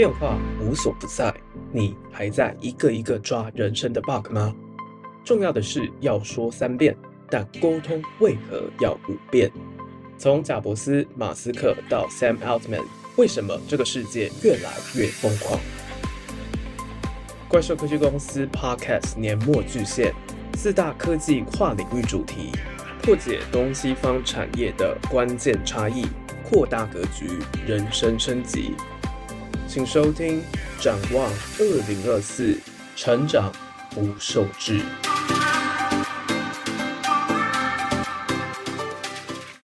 变化无所不在，你还在一个一个抓人生的 bug 吗？重要的是要说三遍，但沟通为何要五遍？从贾伯斯、马斯克到 Sam Altman，为什么这个世界越来越疯狂？怪兽科技公司 Podcast 年末巨献，四大科技跨领域主题，破解东西方产业的关键差异，扩大格局，人生升级。请收听《展望二零二四》，成长不受制。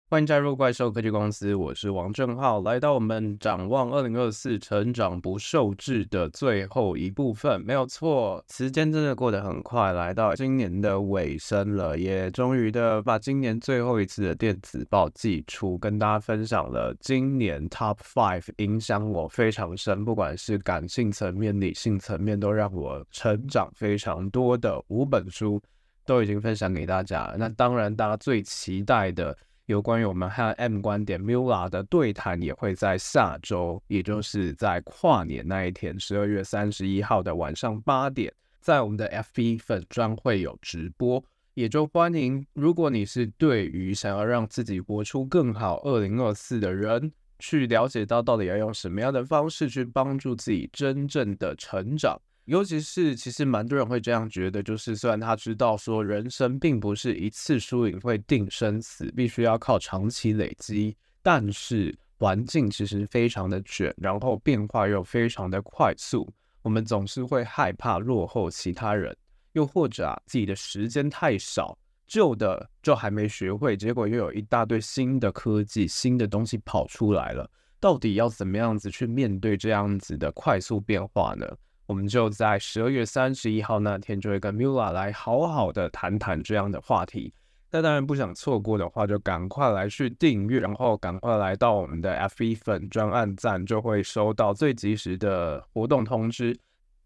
欢迎加入怪兽科技公司，我是王正浩，来到我们展望二零二四成长不受制的最后一部分，没有错，时间真的过得很快，来到今年的尾声了，也终于的把今年最后一次的电子报寄出，跟大家分享了今年 Top Five 影响我非常深，不管是感性层面、理性层面，都让我成长非常多的五本书，都已经分享给大家。那当然，大家最期待的。有关于我们和 M 观点 Mula 的对谈也会在下周，也就是在跨年那一天，十二月三十一号的晚上八点，在我们的 FB 粉专会有直播，也就欢迎。如果你是对于想要让自己活出更好二零二四的人，去了解到到底要用什么样的方式去帮助自己真正的成长。尤其是，其实蛮多人会这样觉得，就是虽然他知道说人生并不是一次输赢会定生死，必须要靠长期累积，但是环境其实非常的卷，然后变化又非常的快速，我们总是会害怕落后其他人，又或者啊自己的时间太少，旧的就还没学会，结果又有一大堆新的科技、新的东西跑出来了，到底要怎么样子去面对这样子的快速变化呢？我们就在十二月三十一号那天，就会跟 Mula 来好好的谈谈这样的话题。那当然不想错过的话，就赶快来去订阅，然后赶快来到我们的 FB 粉专案赞，就会收到最及时的活动通知。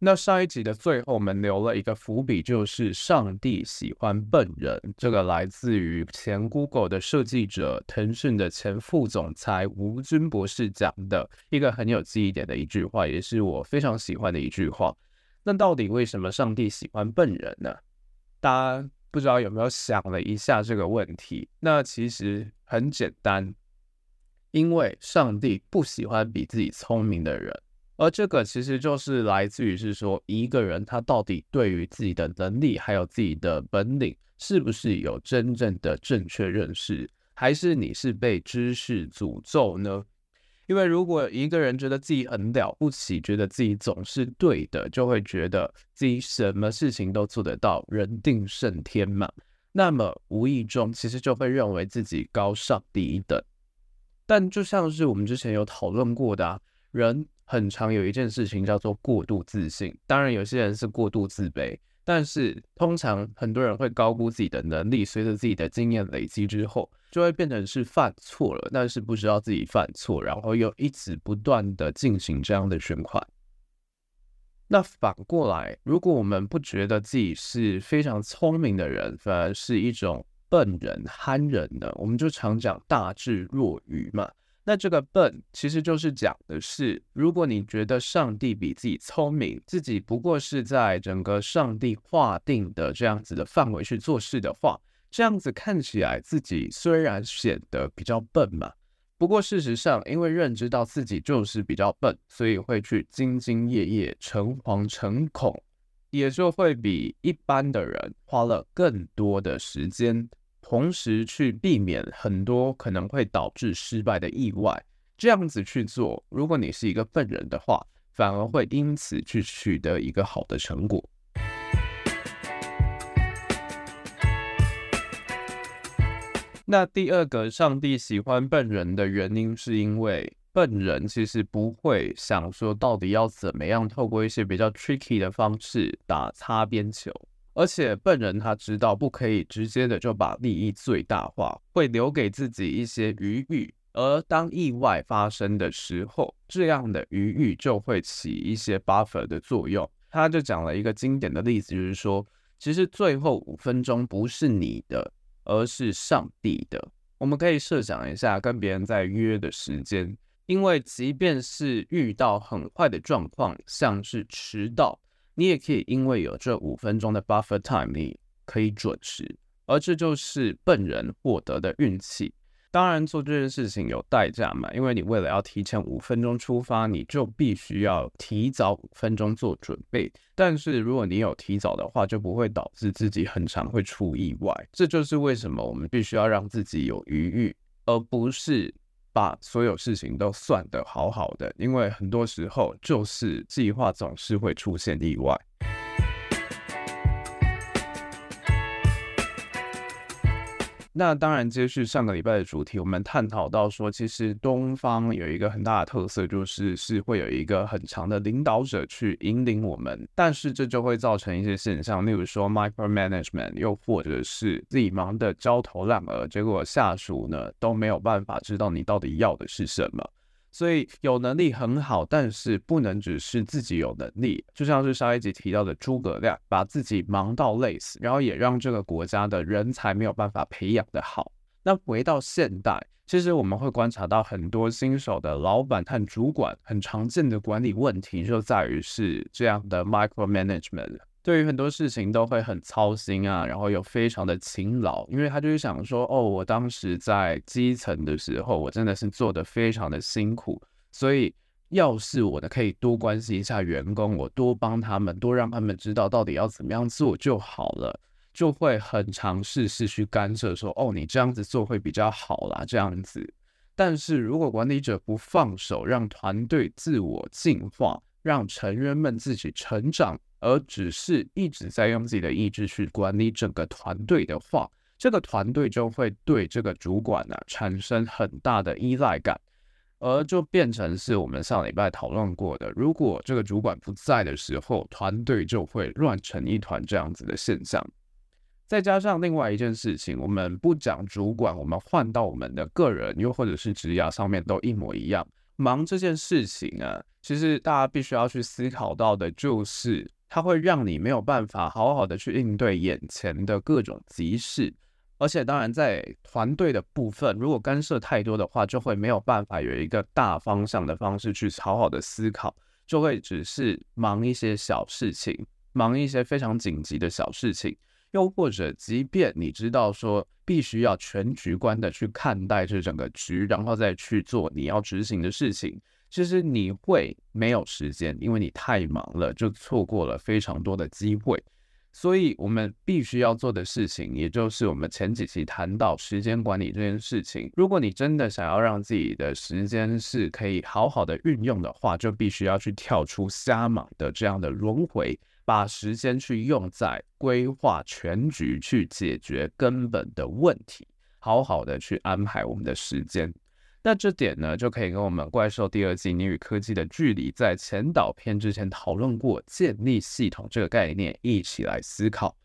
那上一集的最后，我们留了一个伏笔，就是上帝喜欢笨人。这个来自于前 Google 的设计者、腾讯的前副总裁吴军博士讲的一个很有记忆点的一句话，也是我非常喜欢的一句话。那到底为什么上帝喜欢笨人呢？大家不知道有没有想了一下这个问题？那其实很简单，因为上帝不喜欢比自己聪明的人。而这个其实就是来自于是说，一个人他到底对于自己的能力还有自己的本领，是不是有真正的正确认识，还是你是被知识诅咒呢？因为如果一个人觉得自己很了不起，觉得自己总是对的，就会觉得自己什么事情都做得到，人定胜天嘛。那么无意中其实就会认为自己高上第一等。但就像是我们之前有讨论过的啊，人。很常有一件事情叫做过度自信，当然有些人是过度自卑，但是通常很多人会高估自己的能力，随着自己的经验累积之后，就会变成是犯错了，但是不知道自己犯错，然后又一直不断的进行这样的循环。那反过来，如果我们不觉得自己是非常聪明的人，反而是一种笨人、憨人呢？我们就常讲大智若愚嘛。那这个笨其实就是讲的是，如果你觉得上帝比自己聪明，自己不过是在整个上帝划定的这样子的范围去做事的话，这样子看起来自己虽然显得比较笨嘛，不过事实上，因为认知到自己就是比较笨，所以会去兢兢业业、诚惶诚恐，也就会比一般的人花了更多的时间。同时去避免很多可能会导致失败的意外，这样子去做，如果你是一个笨人的话，反而会因此去取得一个好的成果。那第二个，上帝喜欢笨人的原因，是因为笨人其实不会想说到底要怎么样透过一些比较 tricky 的方式打擦边球。而且笨人他知道不可以直接的就把利益最大化，会留给自己一些余裕。而当意外发生的时候，这样的余裕就会起一些 buffer 的作用。他就讲了一个经典的例子，就是说，其实最后五分钟不是你的，而是上帝的。我们可以设想一下，跟别人在约的时间。因为即便是遇到很坏的状况，像是迟到，你也可以因为有这五分钟的 buffer time，你可以准时，而这就是笨人获得的运气。当然，做这件事情有代价嘛，因为你为了要提前五分钟出发，你就必须要提早五分钟做准备。但是如果你有提早的话，就不会导致自己很常会出意外。这就是为什么我们必须要让自己有余裕，而不是把所有事情都算得好好的。因为很多时候，就是计划总是会出现意外。那当然，接续上个礼拜的主题，我们探讨到说，其实东方有一个很大的特色，就是是会有一个很强的领导者去引领我们，但是这就会造成一些现象，例如说 micromanagement，又或者是自己忙得焦头烂额，结果下属呢都没有办法知道你到底要的是什么。所以有能力很好，但是不能只是自己有能力。就像是上一集提到的诸葛亮，把自己忙到累死，然后也让这个国家的人才没有办法培养得好。那回到现代，其实我们会观察到很多新手的老板和主管，很常见的管理问题就在于是这样的 micromanagement。对于很多事情都会很操心啊，然后又非常的勤劳，因为他就是想说，哦，我当时在基层的时候，我真的是做得非常的辛苦，所以要是我的可以多关心一下员工，我多帮他们，多让他们知道到底要怎么样做就好了，就会很尝试是去干涉说，哦，你这样子做会比较好啦，这样子。但是如果管理者不放手，让团队自我进化，让成员们自己成长。而只是一直在用自己的意志去管理整个团队的话，这个团队就会对这个主管呢、啊、产生很大的依赖感，而就变成是我们上礼拜讨论过的，如果这个主管不在的时候，团队就会乱成一团这样子的现象。再加上另外一件事情，我们不讲主管，我们换到我们的个人，又或者是职涯上面都一模一样，忙这件事情啊，其实大家必须要去思考到的就是。它会让你没有办法好好的去应对眼前的各种急事，而且当然在团队的部分，如果干涉太多的话，就会没有办法有一个大方向的方式去好好的思考，就会只是忙一些小事情，忙一些非常紧急的小事情，又或者即便你知道说必须要全局观的去看待这整个局，然后再去做你要执行的事情。其实你会没有时间，因为你太忙了，就错过了非常多的机会。所以，我们必须要做的事情，也就是我们前几期谈到时间管理这件事情。如果你真的想要让自己的时间是可以好好的运用的话，就必须要去跳出瞎忙的这样的轮回，把时间去用在规划全局，去解决根本的问题，好好的去安排我们的时间。那这点呢，就可以跟我们《怪兽》第二季《你与科技的距离》在前导篇之前讨论过建立系统这个概念一起来思考。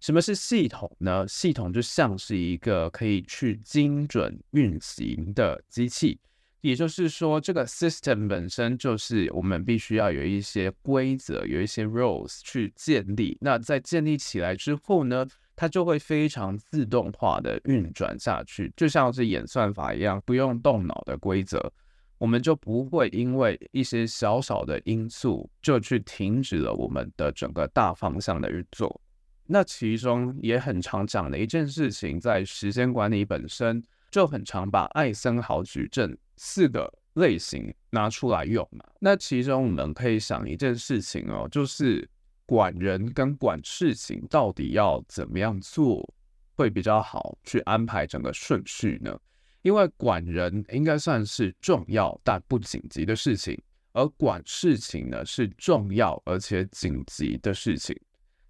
什么是系统呢？系统就像是一个可以去精准运行的机器，也就是说，这个 system 本身就是我们必须要有一些规则，有一些 rules 去建立。那在建立起来之后呢，它就会非常自动化的运转下去，就像是演算法一样，不用动脑的规则，我们就不会因为一些小小的因素就去停止了我们的整个大方向的运作。那其中也很常讲的一件事情，在时间管理本身就很常把艾森豪矩阵四个类型拿出来用嘛。那其中我们可以想一件事情哦，就是。管人跟管事情到底要怎么样做会比较好，去安排整个顺序呢？因为管人应该算是重要但不紧急的事情，而管事情呢是重要而且紧急的事情。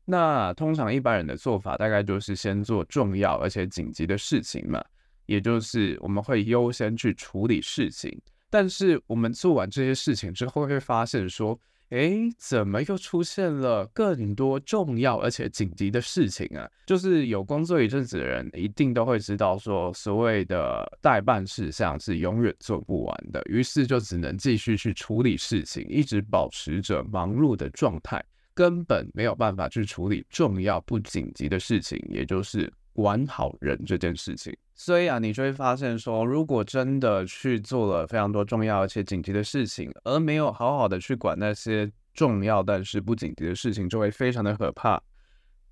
那通常一般人的做法大概就是先做重要而且紧急的事情嘛，也就是我们会优先去处理事情。但是我们做完这些事情之后，会发现说，诶，怎么又出现了更多重要而且紧急的事情啊？就是有工作一阵子的人，一定都会知道说，所谓的待办事项是永远做不完的，于是就只能继续去处理事情，一直保持着忙碌的状态，根本没有办法去处理重要不紧急的事情，也就是管好人这件事情。所以啊，你就会发现说，如果真的去做了非常多重要而且紧急的事情，而没有好好的去管那些重要但是不紧急的事情，就会非常的可怕，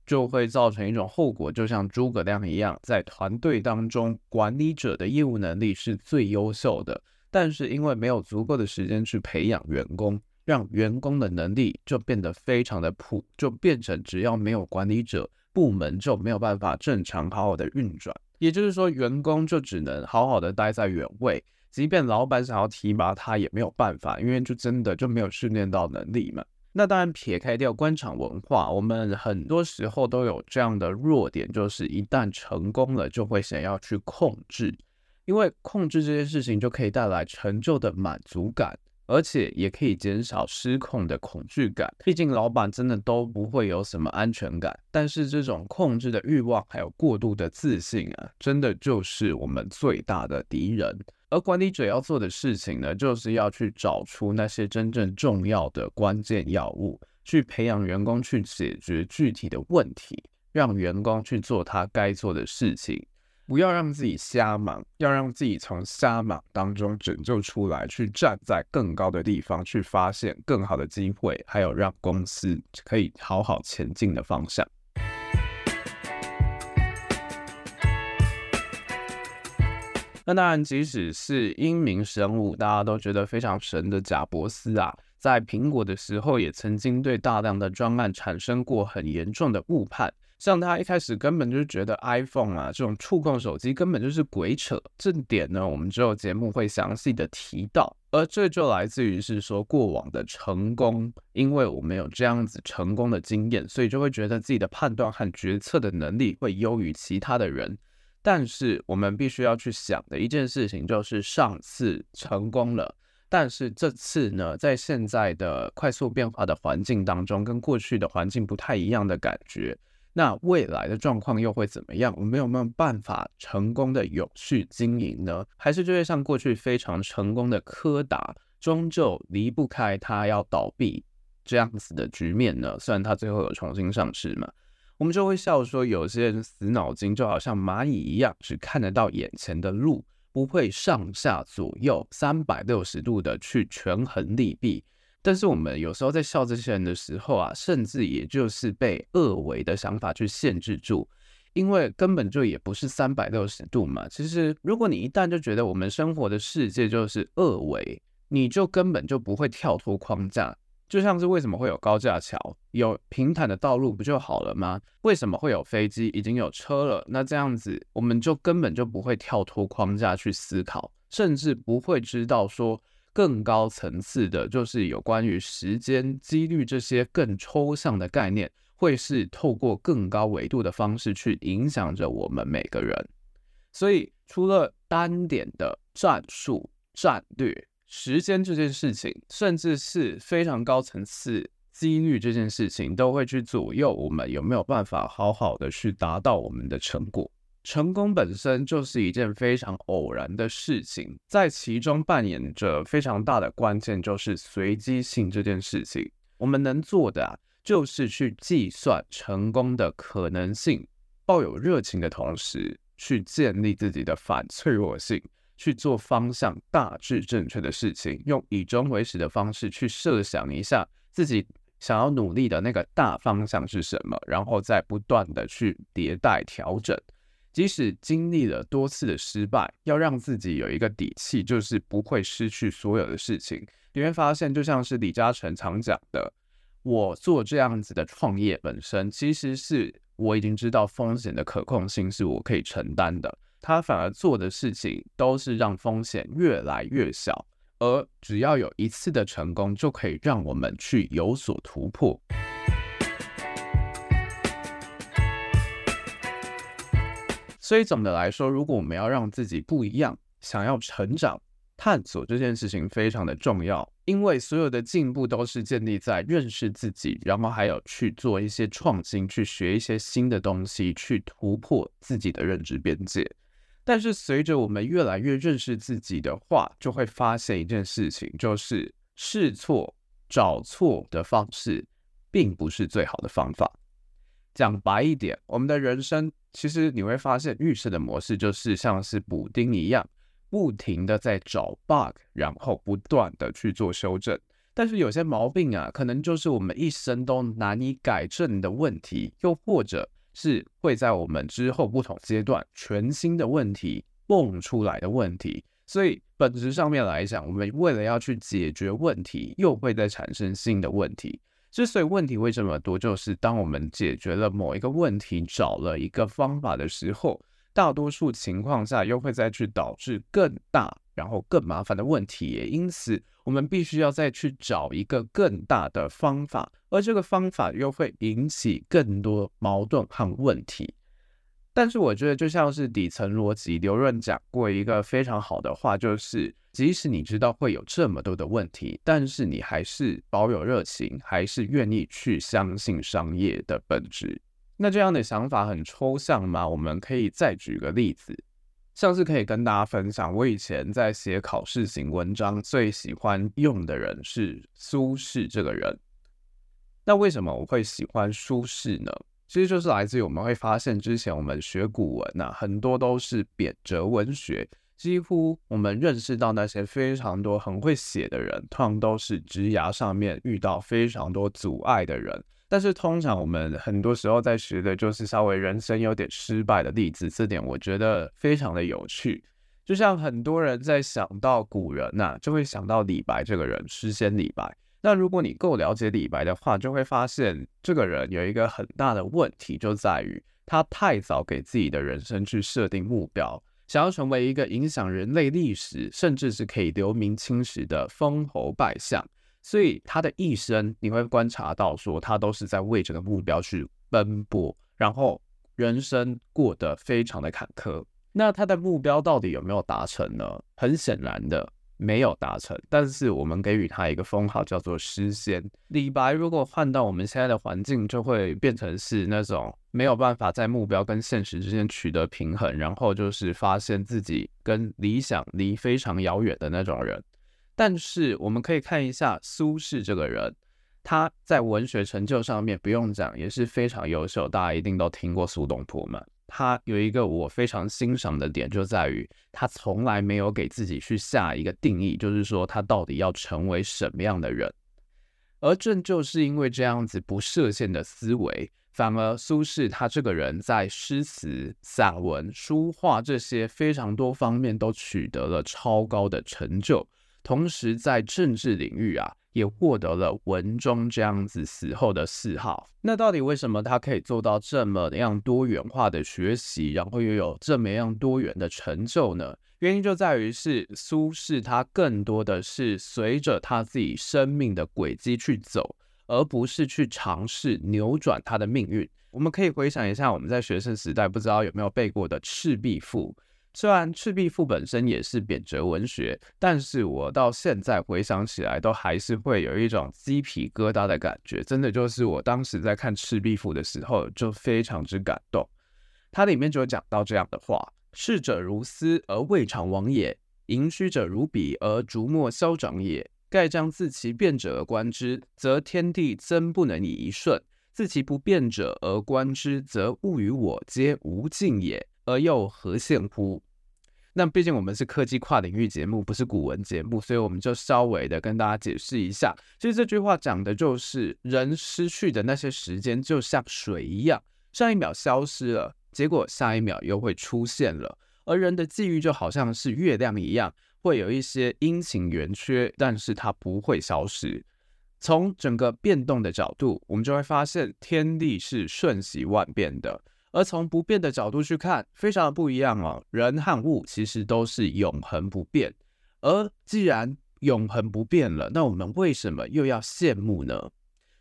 就会造成一种后果，就像诸葛亮一样，在团队当中，管理者的业务能力是最优秀的，但是因为没有足够的时间去培养员工，让员工的能力就变得非常的普，就变成只要没有管理者，部门就没有办法正常好好的运转。也就是说，员工就只能好好的待在原位，即便老板想要提拔他也没有办法，因为就真的就没有训练到能力嘛。那当然，撇开掉官场文化，我们很多时候都有这样的弱点，就是一旦成功了，就会想要去控制，因为控制这件事情就可以带来成就的满足感。而且也可以减少失控的恐惧感，毕竟老板真的都不会有什么安全感。但是这种控制的欲望还有过度的自信啊，真的就是我们最大的敌人。而管理者要做的事情呢，就是要去找出那些真正重要的关键要务，去培养员工去解决具体的问题，让员工去做他该做的事情。不要让自己瞎忙，要让自己从瞎忙当中拯救出来，去站在更高的地方，去发现更好的机会，还有让公司可以好好前进的方向。那当然，即使是英明神武，大家都觉得非常神的贾伯斯啊，在苹果的时候，也曾经对大量的专案产生过很严重的误判。像他一开始根本就是觉得 iPhone 啊这种触控手机根本就是鬼扯，这点呢，我们之后节目会详细的提到。而这就来自于是说过往的成功，因为我们有这样子成功的经验，所以就会觉得自己的判断和决策的能力会优于其他的人。但是我们必须要去想的一件事情就是，上次成功了，但是这次呢，在现在的快速变化的环境当中，跟过去的环境不太一样的感觉。那未来的状况又会怎么样？我们有没有办法成功的永续经营呢？还是就会像过去非常成功的柯达，终究离不开它要倒闭这样子的局面呢？虽然它最后有重新上市嘛，我们就会笑说，有些人死脑筋就好像蚂蚁一样，只看得到眼前的路，不会上下左右三百六十度的去权衡利弊。但是我们有时候在笑这些人的时候啊，甚至也就是被二维的想法去限制住，因为根本就也不是三百六十度嘛。其实，如果你一旦就觉得我们生活的世界就是二维，你就根本就不会跳脱框架。就像是为什么会有高架桥，有平坦的道路不就好了吗？为什么会有飞机，已经有车了？那这样子，我们就根本就不会跳脱框架去思考，甚至不会知道说。更高层次的，就是有关于时间、几率这些更抽象的概念，会是透过更高维度的方式去影响着我们每个人。所以，除了单点的战术、战略、时间这件事情，甚至是非常高层次几率这件事情，都会去左右我们有没有办法好好的去达到我们的成果。成功本身就是一件非常偶然的事情，在其中扮演着非常大的关键，就是随机性这件事情。我们能做的啊，就是去计算成功的可能性，抱有热情的同时，去建立自己的反脆弱性，去做方向大致正确的事情，用以终为始的方式去设想一下自己想要努力的那个大方向是什么，然后再不断的去迭代调整。即使经历了多次的失败，要让自己有一个底气，就是不会失去所有的事情。你会发现，就像是李嘉诚常讲的，我做这样子的创业本身，其实是我已经知道风险的可控性是我可以承担的。他反而做的事情都是让风险越来越小，而只要有一次的成功，就可以让我们去有所突破。所以总的来说，如果我们要让自己不一样，想要成长、探索这件事情非常的重要，因为所有的进步都是建立在认识自己，然后还有去做一些创新，去学一些新的东西，去突破自己的认知边界。但是随着我们越来越认识自己的话，就会发现一件事情，就是试错、找错的方式，并不是最好的方法。讲白一点，我们的人生其实你会发现，预设的模式就是像是补丁一样，不停的在找 bug，然后不断的去做修正。但是有些毛病啊，可能就是我们一生都难以改正的问题，又或者是会在我们之后不同阶段全新的问题蹦出来的问题。所以本质上面来讲，我们为了要去解决问题，又会再产生新的问题。之所以问题会这么多，就是当我们解决了某一个问题，找了一个方法的时候，大多数情况下又会再去导致更大，然后更麻烦的问题。也因此，我们必须要再去找一个更大的方法，而这个方法又会引起更多矛盾和问题。但是我觉得，就像是底层逻辑，刘润讲过一个非常好的话，就是即使你知道会有这么多的问题，但是你还是保有热情，还是愿意去相信商业的本质。那这样的想法很抽象吗？我们可以再举个例子，像是可以跟大家分享，我以前在写考试型文章，最喜欢用的人是苏轼这个人。那为什么我会喜欢苏轼呢？其实就是来自于我们会发现，之前我们学古文呐、啊，很多都是贬谪文学。几乎我们认识到那些非常多很会写的人，通常都是职涯上面遇到非常多阻碍的人。但是通常我们很多时候在学的就是稍微人生有点失败的例子，这点我觉得非常的有趣。就像很多人在想到古人呐、就会想到李白这个人，诗仙李白。那如果你够了解李白的话，就会发现这个人有一个很大的问题，就在于他太早给自己的人生去设定目标，想要成为一个影响人类历史，甚至是可以留名青史的封侯拜相。所以他的一生，你会观察到说，他都是在为这个目标去奔波，然后人生过得非常的坎坷。那他的目标到底有没有达成呢？很显然的。没有达成，但是我们给予他一个封号，叫做诗仙。李白如果换到我们现在的环境，就会变成是那种没有办法在目标跟现实之间取得平衡，然后就是发现自己跟理想离非常遥远的那种人。但是我们可以看一下苏轼这个人，他在文学成就上面不用讲，也是非常优秀，大家一定都听过苏东坡嘛。他有一个我非常欣赏的点，就在于他从来没有给自己去下一个定义，就是说他到底要成为什么样的人。而正就是因为这样子不设限的思维，反而苏轼他这个人在诗词、散文、书画这些非常多方面都取得了超高的成就，同时在政治领域啊。也获得了文中这样子死后的谥号。那到底为什么他可以做到这么样多元化的学习，然后又有这么样多元的成就呢？原因就在于是苏轼他更多的是随着他自己生命的轨迹去走，而不是去尝试扭转他的命运。我们可以回想一下我们在学生时代不知道有没有背过的《赤壁赋》。虽然《赤壁赋》本身也是贬谪文学，但是我到现在回想起来，都还是会有一种鸡皮疙瘩的感觉。真的就是我当时在看《赤壁赋》的时候，就非常之感动。它里面就讲到这样的话：“逝者如斯而未尝往也，盈虚者如彼而逐末消长也。盖将自其变者而观之，则天地曾不能以一瞬；自其不变者而观之，则物与我皆无尽也。”而又何羡乎？那毕竟我们是科技跨领域节目，不是古文节目，所以我们就稍微的跟大家解释一下。其实这句话讲的就是人失去的那些时间，就像水一样，上一秒消失了，结果下一秒又会出现了。而人的际遇就好像是月亮一样，会有一些阴晴圆缺，但是它不会消失。从整个变动的角度，我们就会发现天地是瞬息万变的。而从不变的角度去看，非常的不一样哦。人和物其实都是永恒不变，而既然永恒不变了，那我们为什么又要羡慕呢？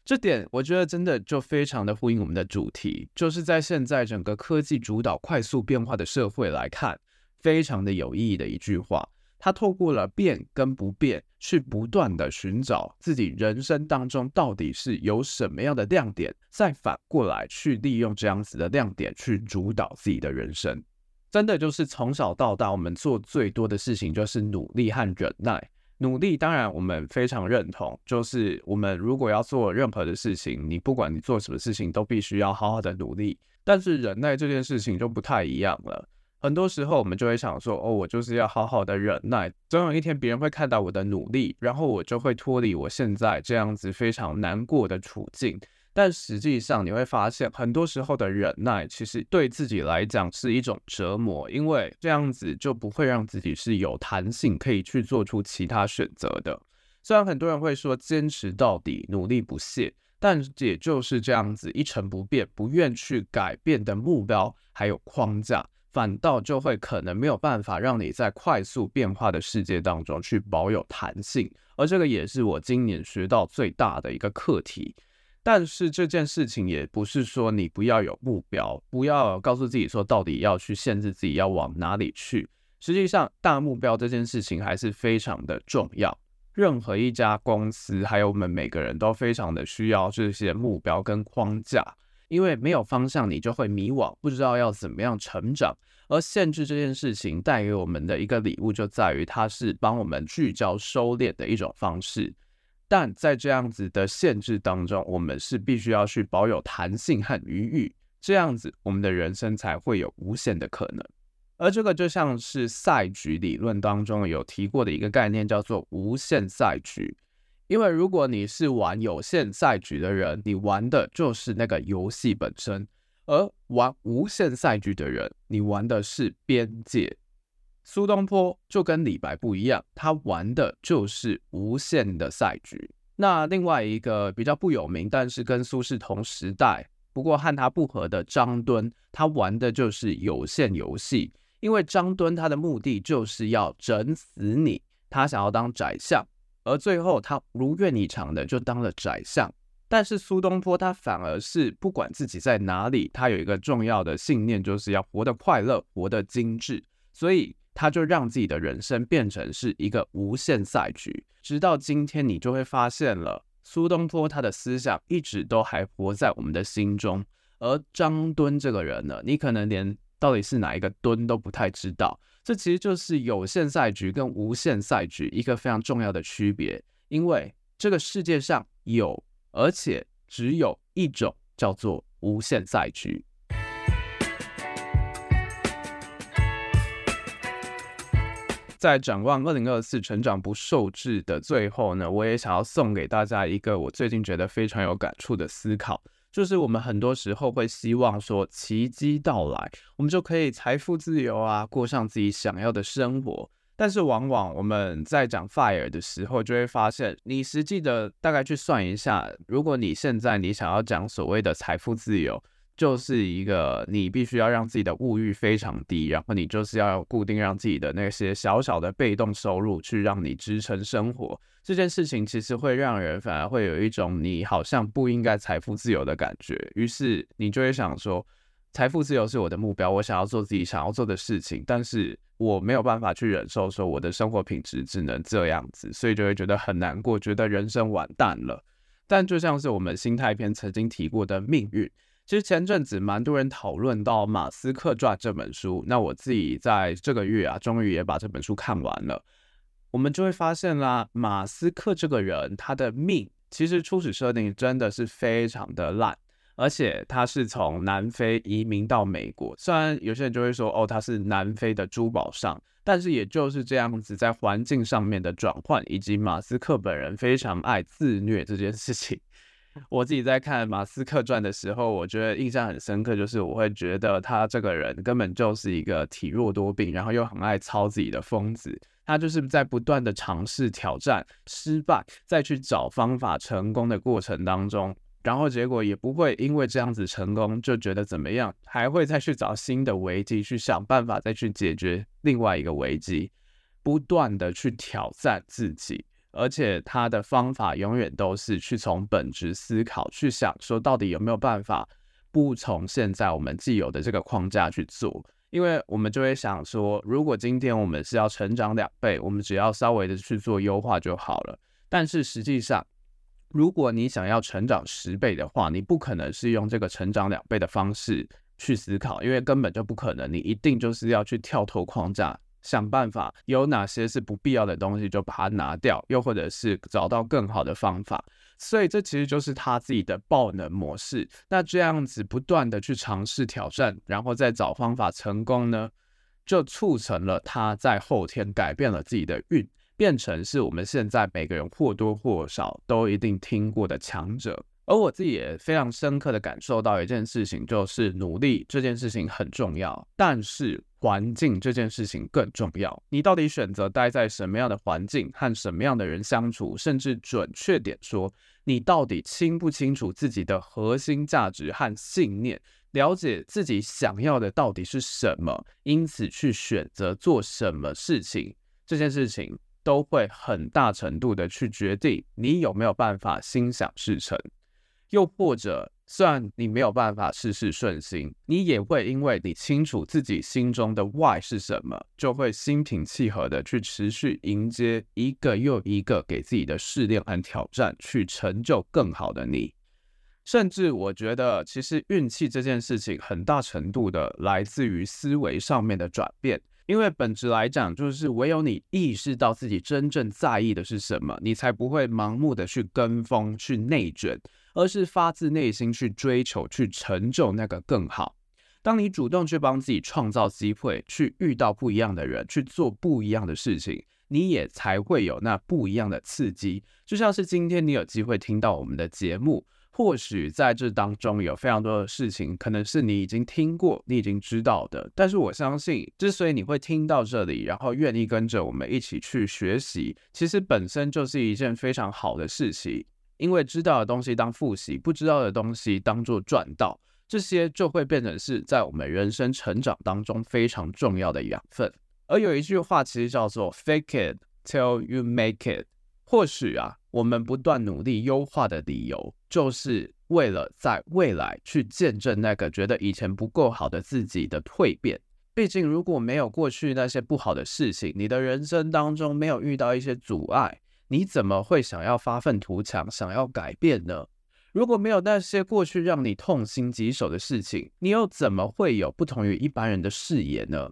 这点我觉得真的就非常的呼应我们的主题，就是在现在整个科技主导、快速变化的社会来看，非常的有意义的一句话。他透过了变跟不变，去不断的寻找自己人生当中到底是有什么样的亮点，再反过来去利用这样子的亮点去主导自己的人生。真的就是从小到大，我们做最多的事情就是努力和忍耐。努力当然我们非常认同，就是我们如果要做任何的事情，你不管你做什么事情，都必须要好好的努力。但是忍耐这件事情就不太一样了。很多时候我们就会想说，哦，我就是要好好的忍耐，总有一天别人会看到我的努力，然后我就会脱离我现在这样子非常难过的处境。但实际上你会发现，很多时候的忍耐其实对自己来讲是一种折磨，因为这样子就不会让自己是有弹性可以去做出其他选择的。虽然很多人会说坚持到底，努力不懈，但也就是这样子一成不变、不愿去改变的目标还有框架。反倒就会可能没有办法让你在快速变化的世界当中去保有弹性，而这个也是我今年学到最大的一个课题。但是这件事情也不是说你不要有目标，不要告诉自己说到底要去限制自己要往哪里去。实际上，大目标这件事情还是非常的重要。任何一家公司，还有我们每个人都非常的需要这些目标跟框架。因为没有方向，你就会迷惘，不知道要怎么样成长。而限制这件事情带给我们的一个礼物，就在于它是帮我们聚焦、收敛的一种方式。但在这样子的限制当中，我们是必须要去保有弹性和余裕，这样子我们的人生才会有无限的可能。而这个就像是赛局理论当中有提过的一个概念，叫做无限赛局。因为如果你是玩有限赛局的人，你玩的就是那个游戏本身；而玩无限赛局的人，你玩的是边界。苏东坡就跟李白不一样，他玩的就是无限的赛局。那另外一个比较不有名，但是跟苏轼同时代，不过和他不合的张敦，他玩的就是有限游戏。因为张敦他的目的就是要整死你，他想要当宰相。而最后，他如愿以偿的就当了宰相。但是苏东坡他反而是不管自己在哪里，他有一个重要的信念，就是要活得快乐，活得精致。所以他就让自己的人生变成是一个无限赛局。直到今天，你就会发现了苏东坡他的思想一直都还活在我们的心中。而张敦这个人呢，你可能连到底是哪一个敦都不太知道。这其实就是有限赛局跟无限赛局一个非常重要的区别，因为这个世界上有，而且只有一种叫做无限赛局。在展望二零二四成长不受制的最后呢，我也想要送给大家一个我最近觉得非常有感触的思考。就是我们很多时候会希望说奇迹到来，我们就可以财富自由啊，过上自己想要的生活。但是往往我们在讲 FIRE 的时候，就会发现，你实际的大概去算一下，如果你现在你想要讲所谓的财富自由，就是一个你必须要让自己的物欲非常低，然后你就是要固定让自己的那些小小的被动收入去让你支撑生活。这件事情其实会让人反而会有一种你好像不应该财富自由的感觉，于是你就会想说，财富自由是我的目标，我想要做自己想要做的事情，但是我没有办法去忍受说我的生活品质只能这样子，所以就会觉得很难过，觉得人生完蛋了。但就像是我们心态篇曾经提过的命运，其实前阵子蛮多人讨论到《马斯克传》这本书，那我自己在这个月啊，终于也把这本书看完了。我们就会发现啦，马斯克这个人，他的命其实初始设定真的是非常的烂，而且他是从南非移民到美国。虽然有些人就会说，哦，他是南非的珠宝商，但是也就是这样子，在环境上面的转换，以及马斯克本人非常爱自虐这件事情，我自己在看马斯克传的时候，我觉得印象很深刻，就是我会觉得他这个人根本就是一个体弱多病，然后又很爱操自己的疯子。他就是在不断的尝试挑战、失败，再去找方法成功的过程当中，然后结果也不会因为这样子成功就觉得怎么样，还会再去找新的危机，去想办法再去解决另外一个危机，不断的去挑战自己，而且他的方法永远都是去从本质思考，去想说到底有没有办法不从现在我们既有的这个框架去做。因为我们就会想说，如果今天我们是要成长两倍，我们只要稍微的去做优化就好了。但是实际上，如果你想要成长十倍的话，你不可能是用这个成长两倍的方式去思考，因为根本就不可能。你一定就是要去跳脱框架，想办法有哪些是不必要的东西就把它拿掉，又或者是找到更好的方法。所以这其实就是他自己的爆能模式。那这样子不断的去尝试挑战，然后再找方法成功呢，就促成了他在后天改变了自己的运，变成是我们现在每个人或多或少都一定听过的强者。而我自己也非常深刻的感受到一件事情，就是努力这件事情很重要，但是环境这件事情更重要。你到底选择待在什么样的环境，和什么样的人相处，甚至准确点说，你到底清不清楚自己的核心价值和信念，了解自己想要的到底是什么，因此去选择做什么事情，这件事情都会很大程度的去决定你有没有办法心想事成。又或者，虽然你没有办法事事顺心，你也会因为你清楚自己心中的 why 是什么，就会心平气和的去持续迎接一个又一个给自己的试炼和挑战，去成就更好的你。甚至我觉得，其实运气这件事情很大程度的来自于思维上面的转变。因为本质来讲，就是唯有你意识到自己真正在意的是什么，你才不会盲目的去跟风、去内卷，而是发自内心去追求、去成就那个更好。当你主动去帮自己创造机会，去遇到不一样的人，去做不一样的事情，你也才会有那不一样的刺激。就像是今天你有机会听到我们的节目。或许在这当中有非常多的事情，可能是你已经听过、你已经知道的。但是我相信，之所以你会听到这里，然后愿意跟着我们一起去学习，其实本身就是一件非常好的事情。因为知道的东西当复习，不知道的东西当做赚到，这些就会变成是在我们人生成长当中非常重要的养分。而有一句话其实叫做 “fake it till you make it”。或许啊，我们不断努力优化的理由，就是为了在未来去见证那个觉得以前不够好的自己的蜕变。毕竟，如果没有过去那些不好的事情，你的人生当中没有遇到一些阻碍，你怎么会想要发愤图强，想要改变呢？如果没有那些过去让你痛心疾首的事情，你又怎么会有不同于一般人的视野呢？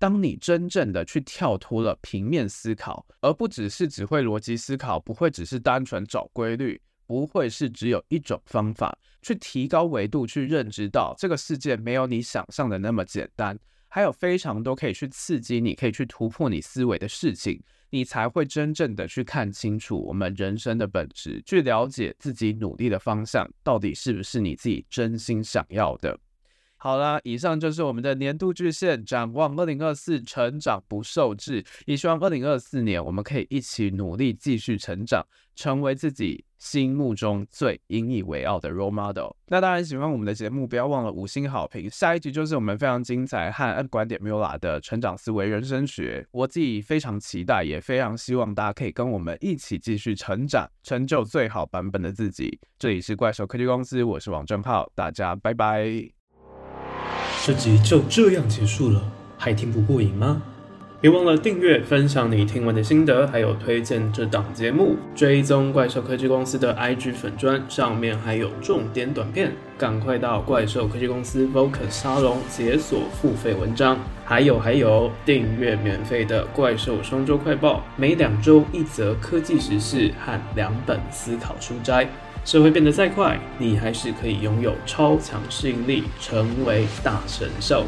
当你真正的去跳脱了平面思考，而不只是只会逻辑思考，不会只是单纯找规律，不会是只有一种方法，去提高维度去认知到这个世界没有你想象的那么简单，还有非常多可以去刺激你，可以去突破你思维的事情，你才会真正的去看清楚我们人生的本质，去了解自己努力的方向到底是不是你自己真心想要的。好啦，以上就是我们的年度巨献，展望二零二四，成长不受制。也希望二零二四年我们可以一起努力，继续成长，成为自己心目中最引以为傲的 role model。那当然，喜欢我们的节目，不要忘了五星好评。下一集就是我们非常精彩和 M 观点 Miula 的成长思维人生学，我自己非常期待，也非常希望大家可以跟我们一起继续成长，成就最好版本的自己。这里是怪兽科技公司，我是王正浩，大家拜拜。这集就这样结束了，还听不过瘾吗？别忘了订阅、分享你听完的心得，还有推荐这档节目，追踪怪兽科技公司的 IG 粉砖，上面还有重点短片。赶快到怪兽科技公司 Vocus 沙龙解锁付费文章，还有还有订阅免费的怪兽双周快报，每两周一则科技时事和两本思考书摘。社会变得再快，你还是可以拥有超强适应力，成为大神兽。